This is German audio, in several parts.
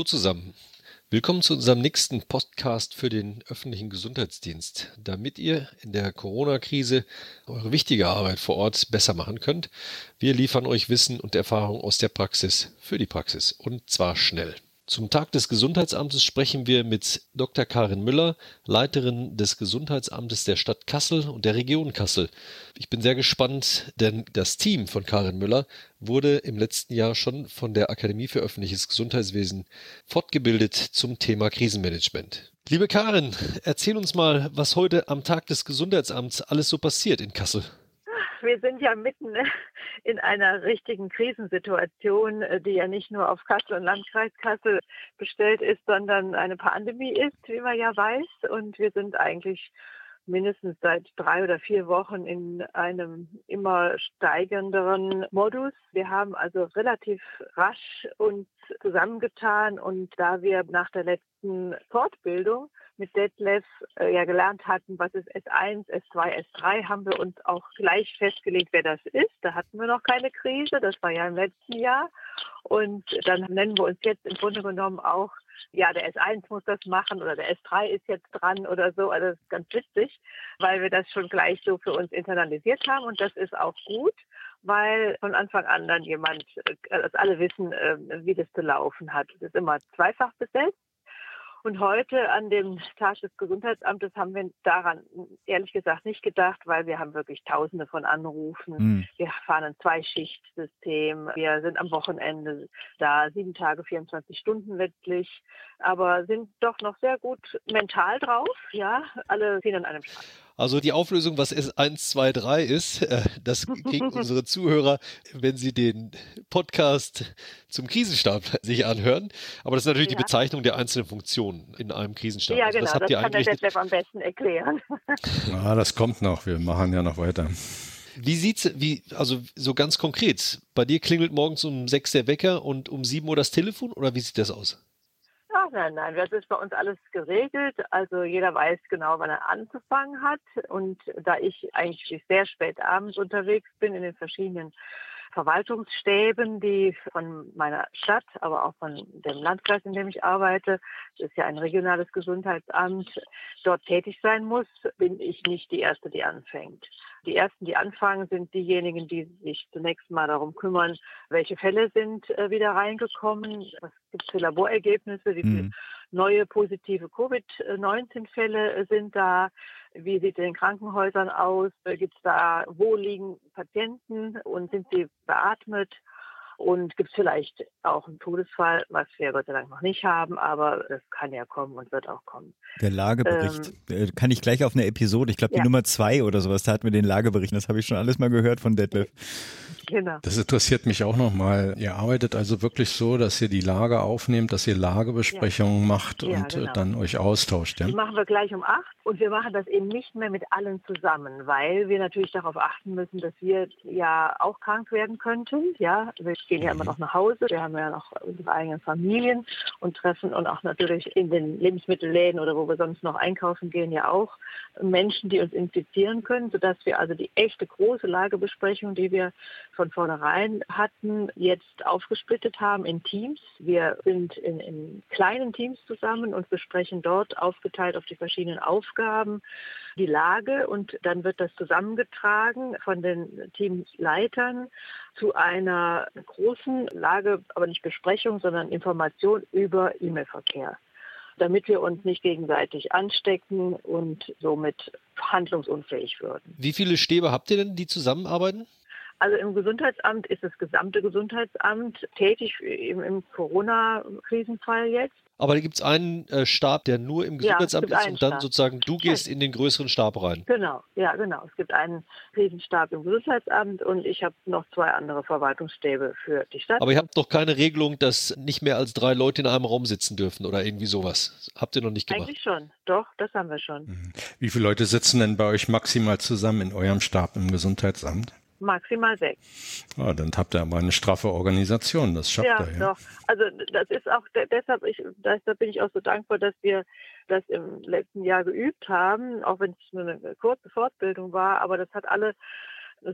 Hallo zusammen. Willkommen zu unserem nächsten Podcast für den öffentlichen Gesundheitsdienst. Damit ihr in der Corona-Krise eure wichtige Arbeit vor Ort besser machen könnt, wir liefern euch Wissen und Erfahrung aus der Praxis für die Praxis und zwar schnell. Zum Tag des Gesundheitsamtes sprechen wir mit Dr. Karin Müller, Leiterin des Gesundheitsamtes der Stadt Kassel und der Region Kassel. Ich bin sehr gespannt, denn das Team von Karin Müller wurde im letzten Jahr schon von der Akademie für öffentliches Gesundheitswesen fortgebildet zum Thema Krisenmanagement. Liebe Karin, erzähl uns mal, was heute am Tag des Gesundheitsamts alles so passiert in Kassel wir sind ja mitten in einer richtigen Krisensituation, äh, die ja nicht nur auf Kassel und Landkreis Kassel bestellt ist, sondern eine Pandemie ist, wie man ja weiß. Und wir sind eigentlich mindestens seit drei oder vier Wochen in einem immer steigenderen Modus. Wir haben also relativ rasch uns zusammengetan und da wir nach der letzten Fortbildung mit Detlef äh, ja gelernt hatten, was ist S1, S2, S3, haben wir uns auch gleich festgelegt, wer das ist. Da hatten wir noch keine Krise, das war ja im letzten Jahr. Und dann nennen wir uns jetzt im Grunde genommen auch, ja, der S1 muss das machen oder der S3 ist jetzt dran oder so. Also das ist ganz witzig, weil wir das schon gleich so für uns internalisiert haben und das ist auch gut weil von Anfang an dann jemand, äh, dass alle wissen, äh, wie das zu laufen hat. Es ist immer zweifach besetzt. Und heute an dem Tag des Gesundheitsamtes haben wir daran ehrlich gesagt nicht gedacht, weil wir haben wirklich Tausende von Anrufen. Mhm. Wir fahren ein Zweischichtsystem. Wir sind am Wochenende da, sieben Tage, 24 Stunden letztlich, aber sind doch noch sehr gut mental drauf. Ja, alle ziehen an einem Strang. Also die Auflösung, was S123 ist, äh, das kriegen unsere Zuhörer, wenn sie den Podcast zum Krisenstab sich anhören. Aber das ist natürlich ja. die Bezeichnung der einzelnen Funktionen in einem Krisenstab. Ja, also genau, das, das kann der Detlef am besten erklären. Ja, das kommt noch. Wir machen ja noch weiter. Wie sieht's, wie, also so ganz konkret, bei dir klingelt morgens um sechs der Wecker und um sieben Uhr das Telefon oder wie sieht das aus? Nein, nein, das ist bei uns alles geregelt. Also jeder weiß genau, wann er anzufangen hat. Und da ich eigentlich sehr spät abends unterwegs bin in den verschiedenen Verwaltungsstäben, die von meiner Stadt, aber auch von dem Landkreis, in dem ich arbeite, das ist ja ein regionales Gesundheitsamt, dort tätig sein muss, bin ich nicht die Erste, die anfängt. Die Ersten, die anfangen, sind diejenigen, die sich zunächst mal darum kümmern, welche Fälle sind äh, wieder reingekommen, was gibt es für Laborergebnisse, wie viele mhm. neue positive Covid-19-Fälle sind da, wie sieht es in den Krankenhäusern aus, gibt es da, wo liegen Patienten und sind sie beatmet und gibt es vielleicht auch einen Todesfall, was wir Gott sei Dank noch nicht haben, aber das kann ja kommen und wird auch kommen. Der Lagebericht, ähm, kann ich gleich auf eine Episode, ich glaube die ja. Nummer zwei oder sowas, da hatten wir den Lagebericht, das habe ich schon alles mal gehört von Detlef. Genau. Das interessiert mich auch nochmal. Ihr arbeitet also wirklich so, dass ihr die Lage aufnehmt, dass ihr Lagebesprechungen ja. macht ja, und äh, genau. dann euch austauscht. Ja? Die machen wir gleich um acht und wir machen das eben nicht mehr mit allen zusammen, weil wir natürlich darauf achten müssen, dass wir ja auch krank werden könnten. Ja, wir gehen ja immer noch nach Hause, wir haben ja noch unsere eigenen Familien und treffen und auch natürlich in den Lebensmittelläden oder wo wir sonst noch einkaufen gehen ja auch Menschen, die uns infizieren können, sodass wir also die echte große Lagebesprechung, die wir von vornherein hatten, jetzt aufgesplittet haben in Teams. Wir sind in, in kleinen Teams zusammen und besprechen dort aufgeteilt auf die verschiedenen Aufgaben die Lage und dann wird das zusammengetragen von den Teamleitern zu einer großen Lage, aber nicht Besprechung, sondern Information über E-Mail-Verkehr damit wir uns nicht gegenseitig anstecken und somit handlungsunfähig würden. Wie viele Stäbe habt ihr denn, die zusammenarbeiten? Also im Gesundheitsamt ist das gesamte Gesundheitsamt tätig im, im Corona-Krisenfall jetzt. Aber da gibt es einen äh, Stab, der nur im Gesundheitsamt ja, ist und dann Stab. sozusagen du gehst in den größeren Stab rein. Genau, ja genau. Es gibt einen Krisenstab im Gesundheitsamt und ich habe noch zwei andere Verwaltungsstäbe für die Stadt. Aber ihr habt noch keine Regelung, dass nicht mehr als drei Leute in einem Raum sitzen dürfen oder irgendwie sowas. Habt ihr noch nicht gemacht? Eigentlich schon, doch, das haben wir schon. Mhm. Wie viele Leute sitzen denn bei euch maximal zusammen in eurem Stab im Gesundheitsamt? Maximal sechs. Ah, dann habt ihr aber eine straffe Organisation, das schafft ja, ihr. Ja, doch. Also das ist auch deshalb, ich, deshalb bin ich auch so dankbar, dass wir das im letzten Jahr geübt haben, auch wenn es nur eine kurze Fortbildung war, aber das hat alle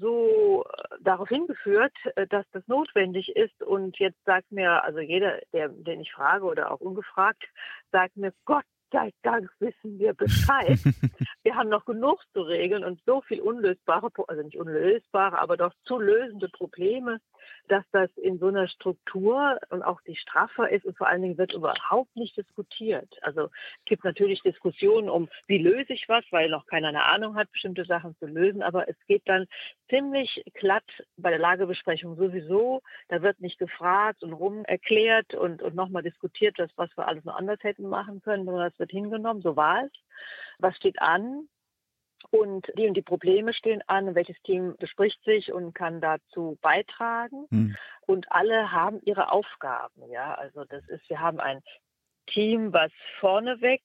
so äh, darauf hingeführt, äh, dass das notwendig ist. Und jetzt sagt mir, also jeder, der, den ich frage oder auch ungefragt, sagt mir, Gott sei Dank wissen wir Bescheid. wir haben noch genug zu regeln und so viel unlösbare, also nicht unlösbare, aber doch zu lösende Probleme, dass das in so einer Struktur und auch die straffer ist und vor allen Dingen wird überhaupt nicht diskutiert. Also es gibt natürlich Diskussionen um, wie löse ich was, weil noch keiner eine Ahnung hat, bestimmte Sachen zu lösen, aber es geht dann ziemlich glatt bei der Lagebesprechung sowieso. Da wird nicht gefragt und rum erklärt und, und nochmal diskutiert, das, was wir alles noch anders hätten machen können, sondern das wird hingenommen, so war es. Was steht an? Und die und die Probleme stehen an, welches Team bespricht sich und kann dazu beitragen. Hm. Und alle haben ihre Aufgaben. Ja, also das ist, wir haben ein Team, was vorneweg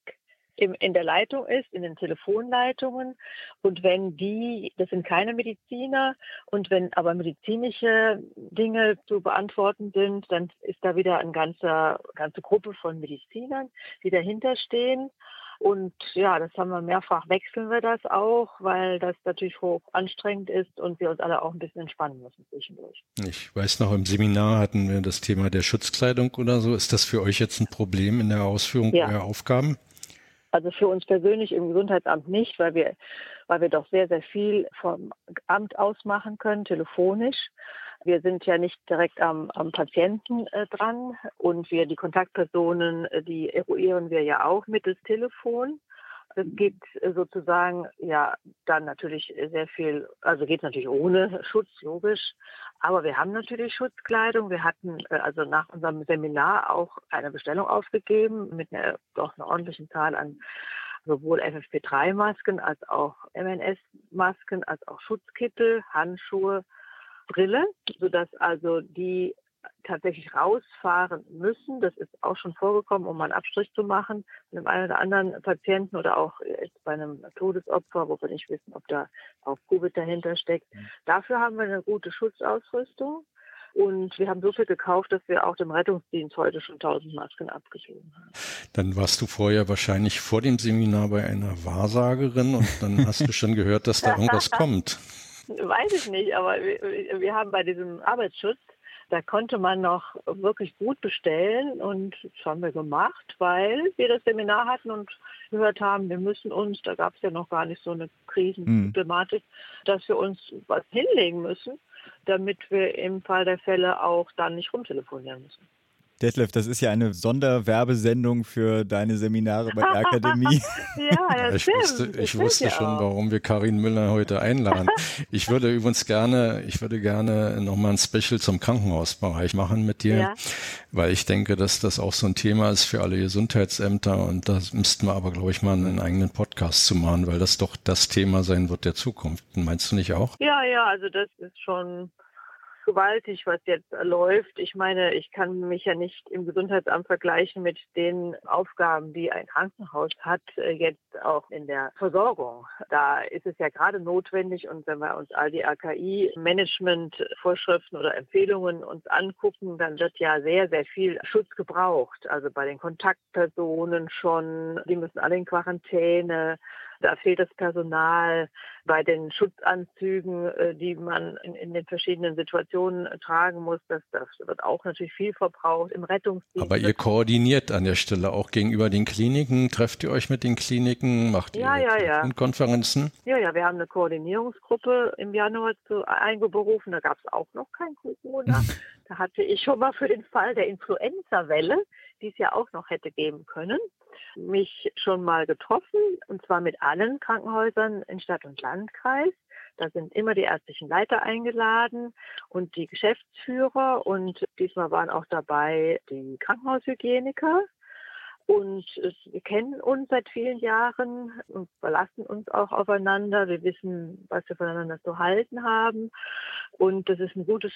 im, in der Leitung ist, in den Telefonleitungen. Und wenn die, das sind keine Mediziner, und wenn aber medizinische Dinge zu beantworten sind, dann ist da wieder eine ganze, ganze Gruppe von Medizinern, die dahinter stehen. Und ja, das haben wir mehrfach, wechseln wir das auch, weil das natürlich hoch anstrengend ist und wir uns alle auch ein bisschen entspannen müssen zwischendurch. Ich weiß noch, im Seminar hatten wir das Thema der Schutzkleidung oder so. Ist das für euch jetzt ein Problem in der Ausführung ja. eurer Aufgaben? Also für uns persönlich im Gesundheitsamt nicht, weil wir, weil wir doch sehr, sehr viel vom Amt aus machen können, telefonisch. Wir sind ja nicht direkt am, am Patienten äh, dran und wir die Kontaktpersonen, äh, die eruieren wir ja auch mittels Telefon. Es geht äh, sozusagen ja dann natürlich sehr viel, also geht natürlich ohne Schutz, logisch. Aber wir haben natürlich Schutzkleidung. Wir hatten äh, also nach unserem Seminar auch eine Bestellung aufgegeben mit einer doch einer ordentlichen Zahl an sowohl FFP3-Masken als auch MNS-Masken, als auch Schutzkittel, Handschuhe, Brille, sodass also die tatsächlich rausfahren müssen. Das ist auch schon vorgekommen, um mal einen Abstrich zu machen mit einem einen oder anderen Patienten oder auch bei einem Todesopfer, wo wir nicht wissen, ob da auch Covid dahinter steckt. Mhm. Dafür haben wir eine gute Schutzausrüstung. Und wir haben so viel gekauft, dass wir auch dem Rettungsdienst heute schon 1000 Masken abgegeben haben. Dann warst du vorher wahrscheinlich vor dem Seminar bei einer Wahrsagerin und dann hast du schon gehört, dass da irgendwas kommt. Weiß ich nicht, aber wir, wir haben bei diesem Arbeitsschutz da konnte man noch wirklich gut bestellen und das haben wir gemacht, weil wir das Seminar hatten und gehört haben, wir müssen uns, da gab es ja noch gar nicht so eine Krisenproblematik, mhm. dass wir uns was hinlegen müssen, damit wir im Fall der Fälle auch dann nicht rumtelefonieren müssen. Detlef, das ist ja eine Sonderwerbesendung für deine Seminare bei der Akademie. ja, ja, ich wusste, ich wusste schon, auch. warum wir Karin Müller heute einladen. Ich würde übrigens gerne, ich würde gerne nochmal ein Special zum Krankenhausbereich machen mit dir, ja. weil ich denke, dass das auch so ein Thema ist für alle Gesundheitsämter und da müssten wir aber, glaube ich, mal einen eigenen Podcast zu machen, weil das doch das Thema sein wird der Zukunft. Meinst du nicht auch? Ja, ja, also das ist schon gewaltig, was jetzt läuft. Ich meine, ich kann mich ja nicht im Gesundheitsamt vergleichen mit den Aufgaben, die ein Krankenhaus hat, äh, jetzt auch in der Versorgung. Da ist es ja gerade notwendig und wenn wir uns all die AKI-Management-Vorschriften oder Empfehlungen uns angucken, dann wird ja sehr, sehr viel Schutz gebraucht. Also bei den Kontaktpersonen schon, die müssen alle in Quarantäne, da fehlt das Personal bei den Schutzanzügen, äh, die man in, in den verschiedenen Situationen tragen muss. Das, das, wird auch natürlich viel verbraucht im Rettungsdienst. Aber ihr koordiniert an der Stelle auch gegenüber den Kliniken. Trefft ihr euch mit den Kliniken? Macht ja, ihr ja, ja. Konferenzen? Ja, ja, wir haben eine Koordinierungsgruppe im Januar zu, eingeberufen. Da gab es auch noch kein Corona. da hatte ich schon mal für den Fall der Influenza-Welle, die es ja auch noch hätte geben können, mich schon mal getroffen, und zwar mit allen Krankenhäusern in Stadt und Landkreis. Da sind immer die ärztlichen Leiter eingeladen und die Geschäftsführer und diesmal waren auch dabei die Krankenhaushygieniker und wir kennen uns seit vielen Jahren und verlassen uns auch aufeinander. Wir wissen, was wir voneinander zu halten haben. Und das ist ein gutes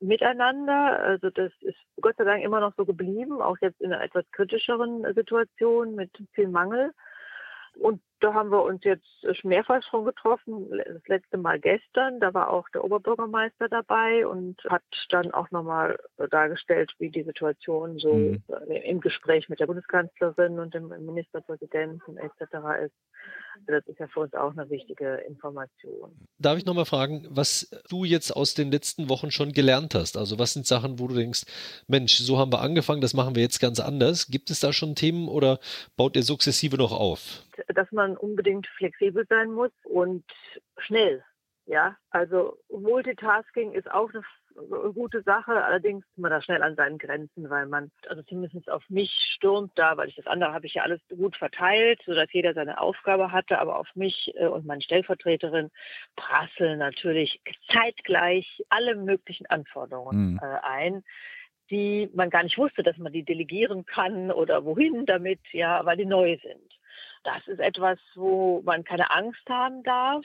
Miteinander. Also das ist Gott sei Dank immer noch so geblieben, auch jetzt in einer etwas kritischeren Situation mit viel Mangel. Und da haben wir uns jetzt mehrfach schon getroffen. Das letzte Mal gestern, da war auch der Oberbürgermeister dabei und hat dann auch nochmal dargestellt, wie die Situation so mhm. im Gespräch mit der Bundeskanzlerin und dem Ministerpräsidenten etc. ist. Das ist ja für uns auch eine wichtige Information. Darf ich nochmal fragen, was du jetzt aus den letzten Wochen schon gelernt hast? Also was sind Sachen, wo du denkst, Mensch, so haben wir angefangen, das machen wir jetzt ganz anders. Gibt es da schon Themen oder baut ihr sukzessive noch auf? Dass man unbedingt flexibel sein muss und schnell. Ja, also Multitasking ist auch eine gute Sache. Allerdings ist man da schnell an seinen Grenzen, weil man, also zumindest auf mich stürmt da, weil ich das andere habe ich ja alles gut verteilt, sodass jeder seine Aufgabe hatte, aber auf mich äh, und meine Stellvertreterin prasseln natürlich zeitgleich alle möglichen Anforderungen mhm. ein die man gar nicht wusste, dass man die delegieren kann oder wohin damit, ja, weil die neu sind. Das ist etwas, wo man keine Angst haben darf,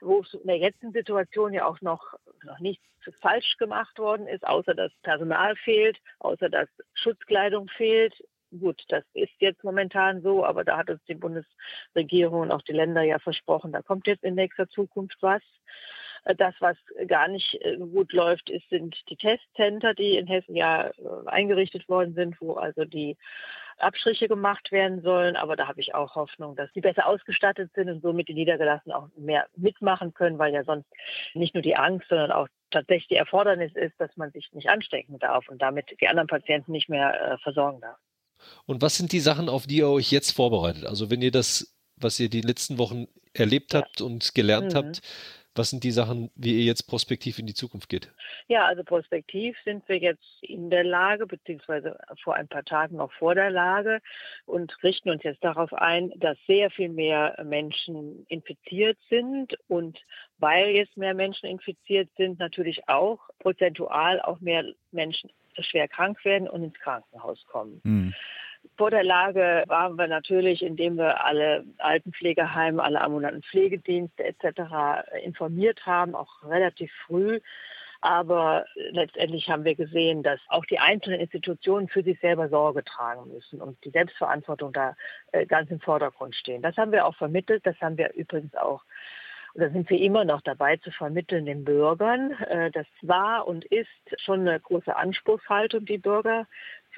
wo es in der jetzigen Situation ja auch noch, noch nichts falsch gemacht worden ist, außer dass Personal fehlt, außer dass Schutzkleidung fehlt. Gut, das ist jetzt momentan so, aber da hat uns die Bundesregierung und auch die Länder ja versprochen, da kommt jetzt in nächster Zukunft was. Das, was gar nicht äh, gut läuft, ist, sind die Testcenter, die in Hessen ja äh, eingerichtet worden sind, wo also die Abstriche gemacht werden sollen. Aber da habe ich auch Hoffnung, dass die besser ausgestattet sind und somit die Niedergelassenen auch mehr mitmachen können, weil ja sonst nicht nur die Angst, sondern auch tatsächlich die Erfordernis ist, dass man sich nicht anstecken darf und damit die anderen Patienten nicht mehr äh, versorgen darf. Und was sind die Sachen, auf die ihr euch jetzt vorbereitet? Also wenn ihr das, was ihr die letzten Wochen erlebt habt und gelernt mhm. habt, was sind die Sachen, wie ihr jetzt prospektiv in die Zukunft geht? Ja, also prospektiv sind wir jetzt in der Lage, beziehungsweise vor ein paar Tagen noch vor der Lage und richten uns jetzt darauf ein, dass sehr viel mehr Menschen infiziert sind und weil jetzt mehr Menschen infiziert sind, natürlich auch prozentual auch mehr Menschen schwer krank werden und ins Krankenhaus kommen. Mhm. Vor der Lage waren wir natürlich, indem wir alle Altenpflegeheime, alle ambulanten Pflegedienste etc. informiert haben, auch relativ früh. Aber letztendlich haben wir gesehen, dass auch die einzelnen Institutionen für sich selber Sorge tragen müssen und die Selbstverantwortung da äh, ganz im Vordergrund stehen. Das haben wir auch vermittelt. Das haben wir übrigens auch da sind wir immer noch dabei zu vermitteln den Bürgern. Äh, das war und ist schon eine große Anspruchshaltung, die Bürger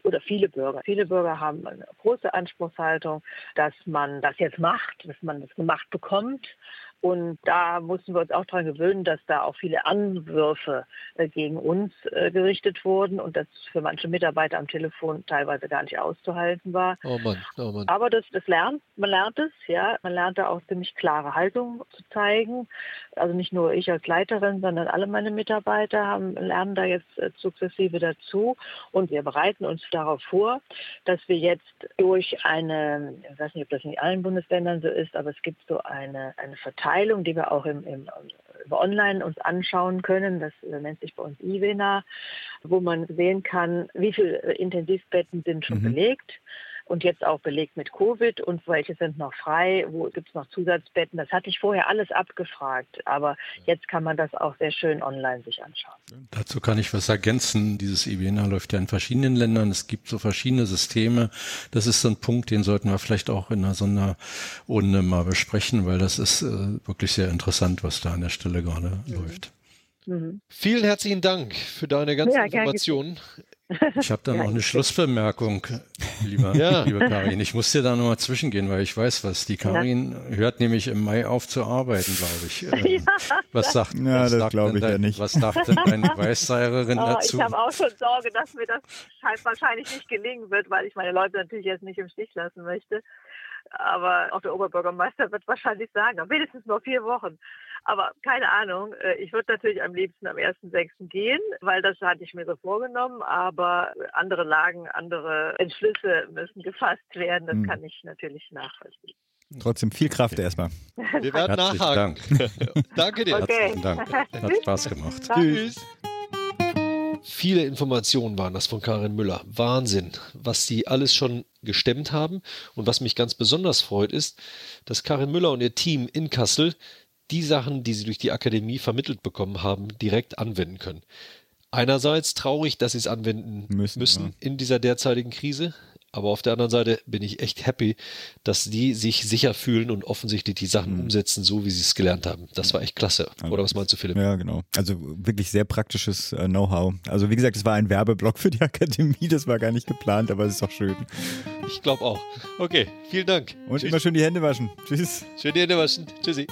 oder viele Bürger. Viele Bürger haben eine große Anspruchshaltung, dass man das jetzt macht, dass man das gemacht bekommt. Und da mussten wir uns auch daran gewöhnen, dass da auch viele Anwürfe äh, gegen uns äh, gerichtet wurden und das für manche Mitarbeiter am Telefon teilweise gar nicht auszuhalten war. Oh Mann, oh Mann. Aber das, das lernt, man lernt es, ja. Man lernt da auch ziemlich klare Haltung zu zeigen. Also nicht nur ich als Leiterin, sondern alle meine Mitarbeiter haben, lernen da jetzt äh, sukzessive dazu. Und wir bereiten uns darauf vor, dass wir jetzt durch eine, ich weiß nicht, ob das in allen Bundesländern so ist, aber es gibt so eine, eine Verteilung, die wir auch im, im über online uns anschauen können. Das nennt sich bei uns IWENA, wo man sehen kann, wie viele Intensivbetten sind schon mhm. belegt und jetzt auch belegt mit Covid und welche sind noch frei, wo gibt es noch Zusatzbetten. Das hatte ich vorher alles abgefragt, aber jetzt kann man das auch sehr schön online sich anschauen. Dazu kann ich was ergänzen. Dieses IBNA läuft ja in verschiedenen Ländern. Es gibt so verschiedene Systeme. Das ist so ein Punkt, den sollten wir vielleicht auch in einer Sonderrunde mal besprechen, weil das ist äh, wirklich sehr interessant, was da an der Stelle gerade mhm. läuft. Mhm. Vielen herzlichen Dank für deine ganzen ja, Informationen. Ich habe da noch eine Schlussbemerkung, lieber, ja. liebe Karin. Ich muss dir da nochmal zwischengehen, weil ich weiß was. Die Karin ja. hört nämlich im Mai auf zu arbeiten, glaube ich. Ähm, ja, was sagt, ja, was das glaube ich dein, ja nicht. Was dachte deine Weißseirerin oh, dazu? Ich habe auch schon Sorge, dass mir das wahrscheinlich nicht gelingen wird, weil ich meine Leute natürlich jetzt nicht im Stich lassen möchte. Aber auch der Oberbürgermeister wird wahrscheinlich sagen, wenigstens noch vier Wochen. Aber keine Ahnung, äh, ich würde natürlich am liebsten am 1.6. gehen, weil das hatte ich mir so vorgenommen. Aber andere Lagen, andere Entschlüsse müssen gefasst werden. Das hm. kann ich natürlich nachvollziehen. Trotzdem viel Kraft erstmal. Wir werden nachhaken. Dank. Danke dir. Okay. Herzlichen Dank. Hat Spaß gemacht. Tschüss. Viele Informationen waren das von Karin Müller. Wahnsinn, was sie alles schon gestemmt haben. Und was mich ganz besonders freut, ist, dass Karin Müller und ihr Team in Kassel die Sachen, die sie durch die Akademie vermittelt bekommen haben, direkt anwenden können. Einerseits traurig, dass sie es anwenden müssen, müssen ja. in dieser derzeitigen Krise. Aber auf der anderen Seite bin ich echt happy, dass die sich sicher fühlen und offensichtlich die Sachen mhm. umsetzen, so wie sie es gelernt haben. Das war echt klasse. Also, Oder was meinst du, Philipp? Ja, genau. Also wirklich sehr praktisches äh, Know-how. Also wie gesagt, es war ein Werbeblock für die Akademie. Das war gar nicht geplant, aber es ist doch schön. Ich glaube auch. Okay, vielen Dank. Und Tschüss. immer schön die Hände waschen. Tschüss. Schön die Hände waschen. Tschüssi.